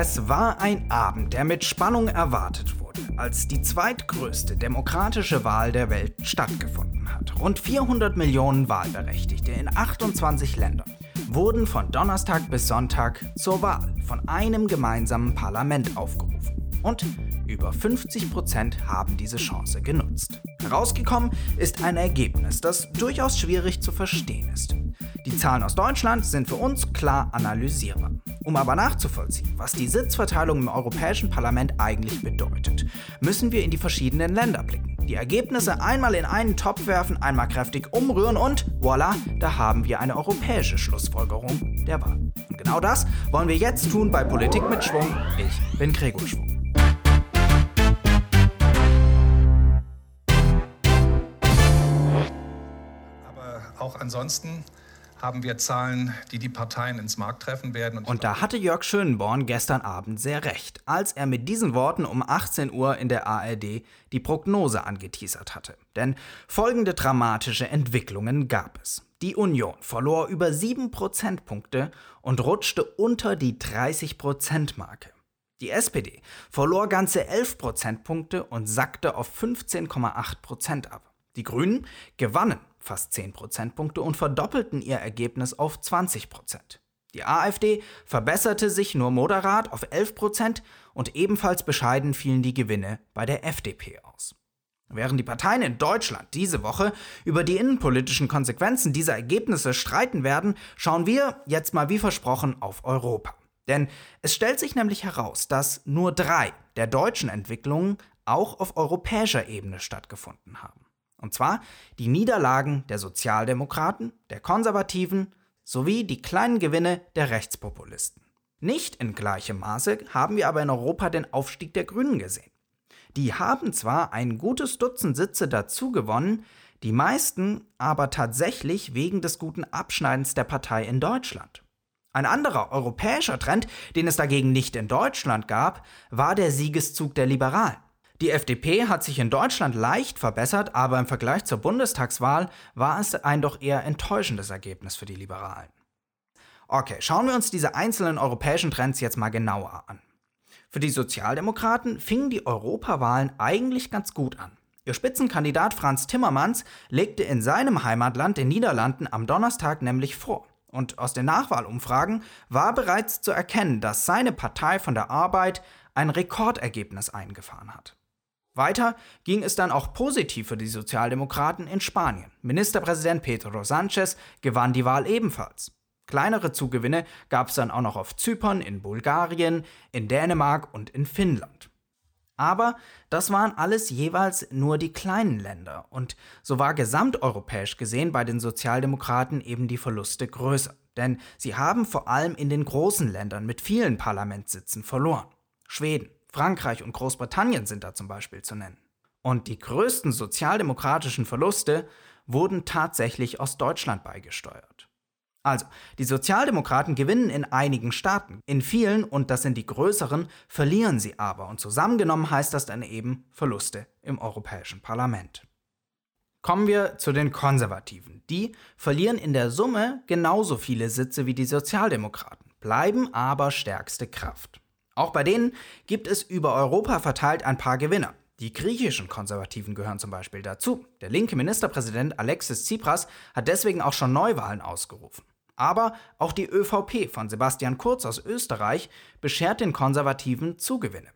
Es war ein Abend, der mit Spannung erwartet wurde, als die zweitgrößte demokratische Wahl der Welt stattgefunden hat. Rund 400 Millionen Wahlberechtigte in 28 Ländern wurden von Donnerstag bis Sonntag zur Wahl von einem gemeinsamen Parlament aufgerufen. Und über 50 Prozent haben diese Chance genutzt. Herausgekommen ist ein Ergebnis, das durchaus schwierig zu verstehen ist. Die Zahlen aus Deutschland sind für uns klar analysierbar. Um aber nachzuvollziehen, was die Sitzverteilung im Europäischen Parlament eigentlich bedeutet, müssen wir in die verschiedenen Länder blicken. Die Ergebnisse einmal in einen Topf werfen, einmal kräftig umrühren und voilà, da haben wir eine europäische Schlussfolgerung der Wahl. Und genau das wollen wir jetzt tun bei Politik mit Schwung. Ich bin Gregor Schwung. Aber auch ansonsten haben wir Zahlen, die die Parteien ins Markt treffen werden. Und, und da hatte Jörg Schönborn gestern Abend sehr recht, als er mit diesen Worten um 18 Uhr in der ARD die Prognose angeteasert hatte. Denn folgende dramatische Entwicklungen gab es. Die Union verlor über 7 Prozentpunkte und rutschte unter die 30-Prozent-Marke. Die SPD verlor ganze 11 Prozentpunkte und sackte auf 15,8 Prozent ab. Die Grünen gewannen fast 10 Prozentpunkte und verdoppelten ihr Ergebnis auf 20 Prozent. Die AfD verbesserte sich nur moderat auf 11 Prozent und ebenfalls bescheiden fielen die Gewinne bei der FDP aus. Während die Parteien in Deutschland diese Woche über die innenpolitischen Konsequenzen dieser Ergebnisse streiten werden, schauen wir jetzt mal wie versprochen auf Europa. Denn es stellt sich nämlich heraus, dass nur drei der deutschen Entwicklungen auch auf europäischer Ebene stattgefunden haben. Und zwar die Niederlagen der Sozialdemokraten, der Konservativen sowie die kleinen Gewinne der Rechtspopulisten. Nicht in gleichem Maße haben wir aber in Europa den Aufstieg der Grünen gesehen. Die haben zwar ein gutes Dutzend Sitze dazu gewonnen, die meisten aber tatsächlich wegen des guten Abschneidens der Partei in Deutschland. Ein anderer europäischer Trend, den es dagegen nicht in Deutschland gab, war der Siegeszug der Liberalen. Die FDP hat sich in Deutschland leicht verbessert, aber im Vergleich zur Bundestagswahl war es ein doch eher enttäuschendes Ergebnis für die Liberalen. Okay, schauen wir uns diese einzelnen europäischen Trends jetzt mal genauer an. Für die Sozialdemokraten fingen die Europawahlen eigentlich ganz gut an. Ihr Spitzenkandidat Franz Timmermans legte in seinem Heimatland, den Niederlanden, am Donnerstag nämlich vor. Und aus den Nachwahlumfragen war bereits zu erkennen, dass seine Partei von der Arbeit ein Rekordergebnis eingefahren hat. Weiter ging es dann auch positiv für die Sozialdemokraten in Spanien. Ministerpräsident Pedro Sánchez gewann die Wahl ebenfalls. Kleinere Zugewinne gab es dann auch noch auf Zypern, in Bulgarien, in Dänemark und in Finnland. Aber das waren alles jeweils nur die kleinen Länder und so war gesamteuropäisch gesehen bei den Sozialdemokraten eben die Verluste größer. Denn sie haben vor allem in den großen Ländern mit vielen Parlamentssitzen verloren. Schweden, Frankreich und Großbritannien sind da zum Beispiel zu nennen. Und die größten sozialdemokratischen Verluste wurden tatsächlich aus Deutschland beigesteuert. Also, die Sozialdemokraten gewinnen in einigen Staaten, in vielen, und das sind die größeren, verlieren sie aber, und zusammengenommen heißt das dann eben Verluste im Europäischen Parlament. Kommen wir zu den Konservativen. Die verlieren in der Summe genauso viele Sitze wie die Sozialdemokraten, bleiben aber stärkste Kraft. Auch bei denen gibt es über Europa verteilt ein paar Gewinner. Die griechischen Konservativen gehören zum Beispiel dazu. Der linke Ministerpräsident Alexis Tsipras hat deswegen auch schon Neuwahlen ausgerufen. Aber auch die ÖVP von Sebastian Kurz aus Österreich beschert den Konservativen Zugewinne.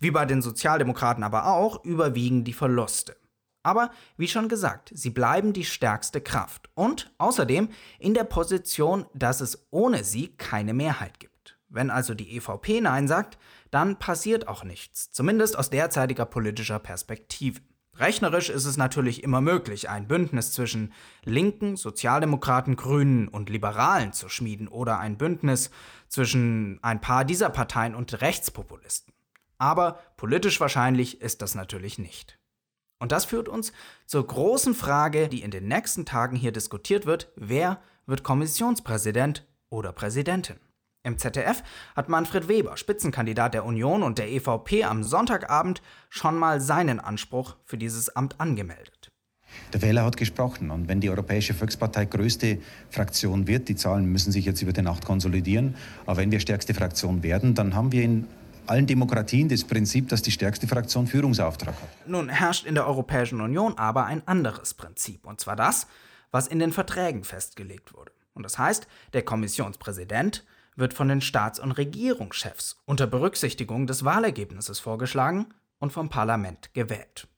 Wie bei den Sozialdemokraten aber auch überwiegen die Verluste. Aber wie schon gesagt, sie bleiben die stärkste Kraft und außerdem in der Position, dass es ohne sie keine Mehrheit gibt. Wenn also die EVP Nein sagt, dann passiert auch nichts, zumindest aus derzeitiger politischer Perspektive. Rechnerisch ist es natürlich immer möglich, ein Bündnis zwischen Linken, Sozialdemokraten, Grünen und Liberalen zu schmieden oder ein Bündnis zwischen ein paar dieser Parteien und Rechtspopulisten. Aber politisch wahrscheinlich ist das natürlich nicht. Und das führt uns zur großen Frage, die in den nächsten Tagen hier diskutiert wird, wer wird Kommissionspräsident oder Präsidentin? Im ZDF hat Manfred Weber, Spitzenkandidat der Union und der EVP, am Sonntagabend schon mal seinen Anspruch für dieses Amt angemeldet. Der Wähler hat gesprochen. Und wenn die Europäische Volkspartei größte Fraktion wird, die Zahlen müssen sich jetzt über die Nacht konsolidieren, aber wenn wir stärkste Fraktion werden, dann haben wir in allen Demokratien das Prinzip, dass die stärkste Fraktion Führungsauftrag hat. Nun herrscht in der Europäischen Union aber ein anderes Prinzip, und zwar das, was in den Verträgen festgelegt wurde. Und das heißt, der Kommissionspräsident wird von den Staats- und Regierungschefs unter Berücksichtigung des Wahlergebnisses vorgeschlagen und vom Parlament gewählt.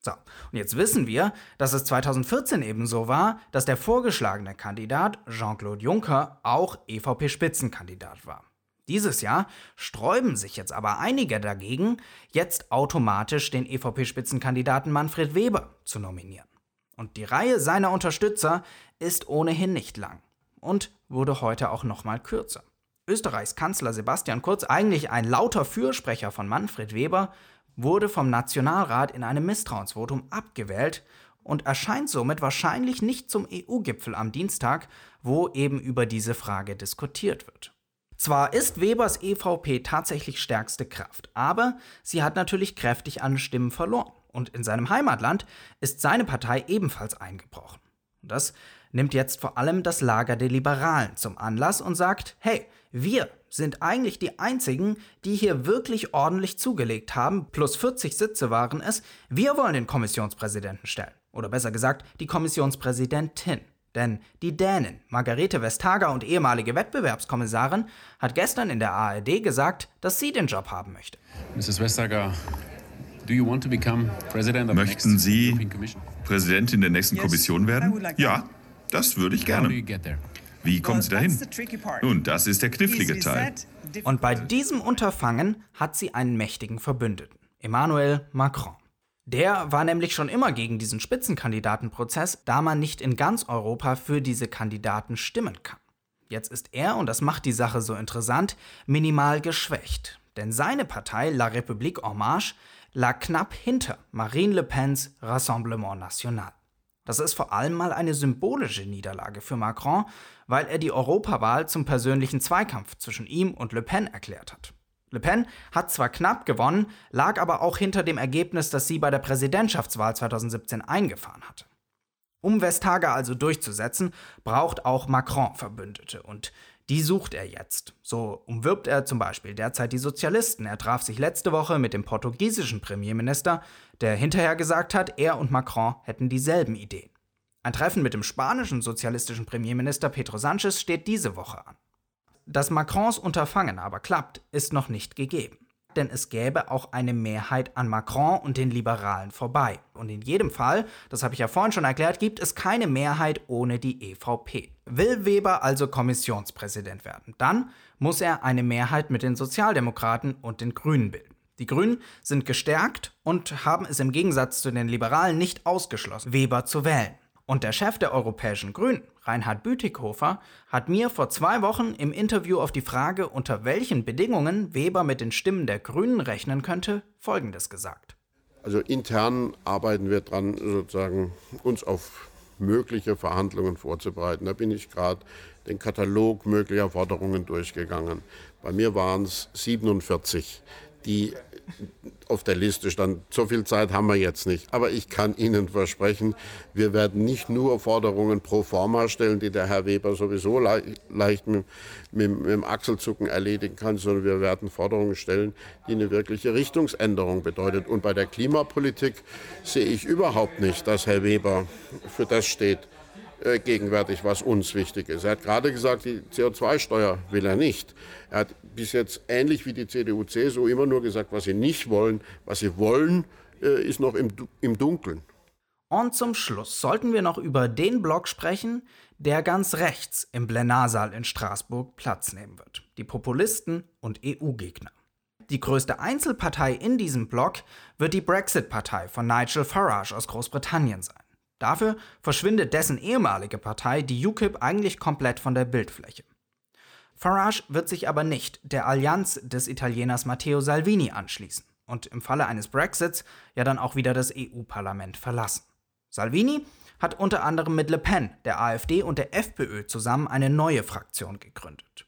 So, und jetzt wissen wir, dass es 2014 ebenso war, dass der vorgeschlagene Kandidat Jean-Claude Juncker auch EVP-Spitzenkandidat war. Dieses Jahr sträuben sich jetzt aber einige dagegen, jetzt automatisch den EVP-Spitzenkandidaten Manfred Weber zu nominieren. Und die Reihe seiner Unterstützer ist ohnehin nicht lang und wurde heute auch nochmal kürzer. Österreichs Kanzler Sebastian Kurz, eigentlich ein lauter Fürsprecher von Manfred Weber, wurde vom Nationalrat in einem Misstrauensvotum abgewählt und erscheint somit wahrscheinlich nicht zum EU-Gipfel am Dienstag, wo eben über diese Frage diskutiert wird. Zwar ist Webers EVP tatsächlich stärkste Kraft, aber sie hat natürlich kräftig an Stimmen verloren. Und in seinem Heimatland ist seine Partei ebenfalls eingebrochen. Das nimmt jetzt vor allem das Lager der Liberalen zum Anlass und sagt, hey, wir sind eigentlich die einzigen, die hier wirklich ordentlich zugelegt haben, plus 40 Sitze waren es, wir wollen den Kommissionspräsidenten stellen. Oder besser gesagt, die Kommissionspräsidentin. Denn die Dänin, Margarete Vestager und ehemalige Wettbewerbskommissarin, hat gestern in der ARD gesagt, dass sie den Job haben möchte. Mrs. Vestager, Möchten Sie Präsidentin der nächsten Kommission werden? Ja, das würde ich gerne. Wie kommen Sie dahin? Nun, das ist der knifflige Teil. Und bei diesem Unterfangen hat sie einen mächtigen Verbündeten, Emmanuel Macron. Der war nämlich schon immer gegen diesen Spitzenkandidatenprozess, da man nicht in ganz Europa für diese Kandidaten stimmen kann. Jetzt ist er, und das macht die Sache so interessant, minimal geschwächt. Denn seine Partei La République En Marche lag knapp hinter Marine Le Pens Rassemblement National. Das ist vor allem mal eine symbolische Niederlage für Macron, weil er die Europawahl zum persönlichen Zweikampf zwischen ihm und Le Pen erklärt hat. Le Pen hat zwar knapp gewonnen, lag aber auch hinter dem Ergebnis, das sie bei der Präsidentschaftswahl 2017 eingefahren hatte. Um Vestager also durchzusetzen, braucht auch Macron Verbündete und die sucht er jetzt. So umwirbt er zum Beispiel derzeit die Sozialisten. Er traf sich letzte Woche mit dem portugiesischen Premierminister, der hinterher gesagt hat, er und Macron hätten dieselben Ideen. Ein Treffen mit dem spanischen sozialistischen Premierminister Pedro Sánchez steht diese Woche an. Dass Macrons Unterfangen aber klappt, ist noch nicht gegeben denn es gäbe auch eine Mehrheit an Macron und den Liberalen vorbei. Und in jedem Fall, das habe ich ja vorhin schon erklärt, gibt es keine Mehrheit ohne die EVP. Will Weber also Kommissionspräsident werden, dann muss er eine Mehrheit mit den Sozialdemokraten und den Grünen bilden. Die Grünen sind gestärkt und haben es im Gegensatz zu den Liberalen nicht ausgeschlossen, Weber zu wählen. Und der Chef der Europäischen Grünen, Reinhard Bütikofer, hat mir vor zwei Wochen im Interview auf die Frage, unter welchen Bedingungen Weber mit den Stimmen der Grünen rechnen könnte, Folgendes gesagt. Also intern arbeiten wir dran, sozusagen uns auf mögliche Verhandlungen vorzubereiten. Da bin ich gerade den Katalog möglicher Forderungen durchgegangen. Bei mir waren es 47, die auf der Liste stand. So viel Zeit haben wir jetzt nicht. Aber ich kann Ihnen versprechen, wir werden nicht nur Forderungen pro forma stellen, die der Herr Weber sowieso le leicht mit, mit, mit, dem Achselzucken erledigen kann, sondern wir werden Forderungen stellen, die eine wirkliche Richtungsänderung bedeutet. Und bei der Klimapolitik sehe ich überhaupt nicht, dass Herr Weber für das steht, äh, gegenwärtig, was uns wichtig ist. Er hat gerade gesagt, die CO2-Steuer will er nicht. Er hat bis jetzt ähnlich wie die CDU, CSU immer nur gesagt, was sie nicht wollen. Was sie wollen, äh, ist noch im, im Dunkeln. Und zum Schluss sollten wir noch über den Block sprechen, der ganz rechts im Plenarsaal in Straßburg Platz nehmen wird. Die Populisten und EU-Gegner. Die größte Einzelpartei in diesem Block wird die Brexit-Partei von Nigel Farage aus Großbritannien sein. Dafür verschwindet dessen ehemalige Partei, die UKIP, eigentlich komplett von der Bildfläche. Farage wird sich aber nicht der Allianz des Italieners Matteo Salvini anschließen und im Falle eines Brexits ja dann auch wieder das EU-Parlament verlassen. Salvini hat unter anderem mit Le Pen, der AfD und der FPÖ zusammen eine neue Fraktion gegründet.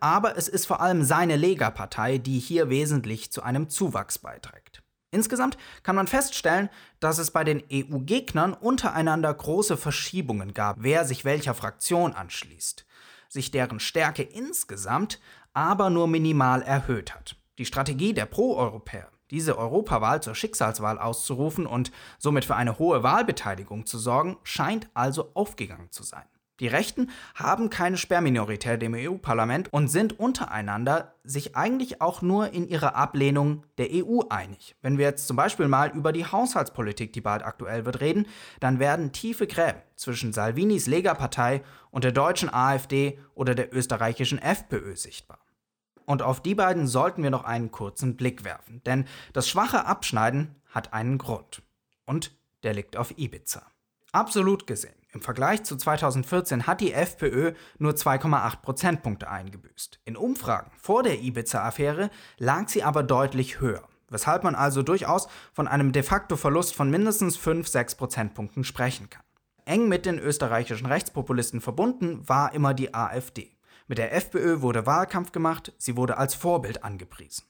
Aber es ist vor allem seine Lega-Partei, die hier wesentlich zu einem Zuwachs beiträgt. Insgesamt kann man feststellen, dass es bei den EU-Gegnern untereinander große Verschiebungen gab, wer sich welcher Fraktion anschließt, sich deren Stärke insgesamt aber nur minimal erhöht hat. Die Strategie der Pro-Europäer, diese Europawahl zur Schicksalswahl auszurufen und somit für eine hohe Wahlbeteiligung zu sorgen, scheint also aufgegangen zu sein. Die Rechten haben keine Sperrminorität im EU-Parlament und sind untereinander sich eigentlich auch nur in ihrer Ablehnung der EU einig. Wenn wir jetzt zum Beispiel mal über die Haushaltspolitik, die bald aktuell wird, reden, dann werden tiefe Gräben zwischen Salvinis Lega-Partei und der deutschen AfD oder der österreichischen FPÖ sichtbar. Und auf die beiden sollten wir noch einen kurzen Blick werfen, denn das schwache Abschneiden hat einen Grund. Und der liegt auf Ibiza. Absolut gesehen im Vergleich zu 2014 hat die FPÖ nur 2,8 Prozentpunkte eingebüßt. In Umfragen vor der Ibiza-Affäre lag sie aber deutlich höher, weshalb man also durchaus von einem de facto Verlust von mindestens 5-6 Prozentpunkten sprechen kann. Eng mit den österreichischen Rechtspopulisten verbunden war immer die AfD. Mit der FPÖ wurde Wahlkampf gemacht, sie wurde als Vorbild angepriesen.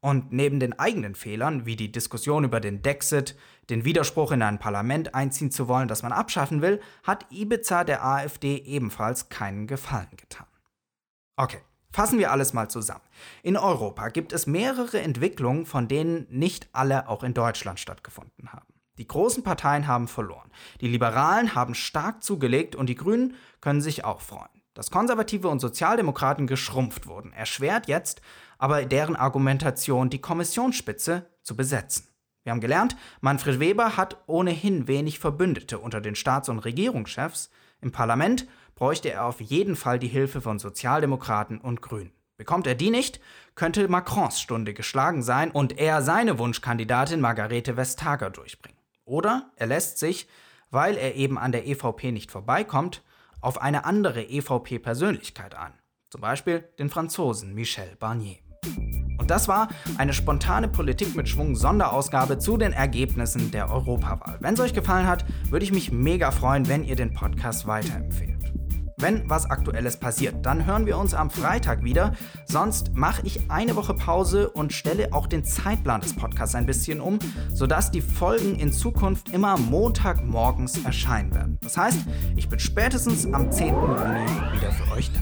Und neben den eigenen Fehlern, wie die Diskussion über den Dexit, den Widerspruch in ein Parlament einziehen zu wollen, das man abschaffen will, hat Ibiza der AfD ebenfalls keinen Gefallen getan. Okay, fassen wir alles mal zusammen. In Europa gibt es mehrere Entwicklungen, von denen nicht alle auch in Deutschland stattgefunden haben. Die großen Parteien haben verloren, die Liberalen haben stark zugelegt und die Grünen können sich auch freuen. Dass Konservative und Sozialdemokraten geschrumpft wurden, erschwert jetzt aber deren Argumentation, die Kommissionsspitze zu besetzen. Wir haben gelernt, Manfred Weber hat ohnehin wenig Verbündete unter den Staats- und Regierungschefs. Im Parlament bräuchte er auf jeden Fall die Hilfe von Sozialdemokraten und Grünen. Bekommt er die nicht, könnte Macrons Stunde geschlagen sein und er seine Wunschkandidatin Margarete Vestager durchbringen. Oder er lässt sich, weil er eben an der EVP nicht vorbeikommt, auf eine andere EVP-Persönlichkeit an. Zum Beispiel den Franzosen Michel Barnier. Und das war eine spontane Politik mit Schwung Sonderausgabe zu den Ergebnissen der Europawahl. Wenn es euch gefallen hat, würde ich mich mega freuen, wenn ihr den Podcast weiterempfehlt. Wenn was Aktuelles passiert, dann hören wir uns am Freitag wieder. Sonst mache ich eine Woche Pause und stelle auch den Zeitplan des Podcasts ein bisschen um, sodass die Folgen in Zukunft immer Montagmorgens erscheinen werden. Das heißt, ich bin spätestens am 10. Juni wieder für euch da.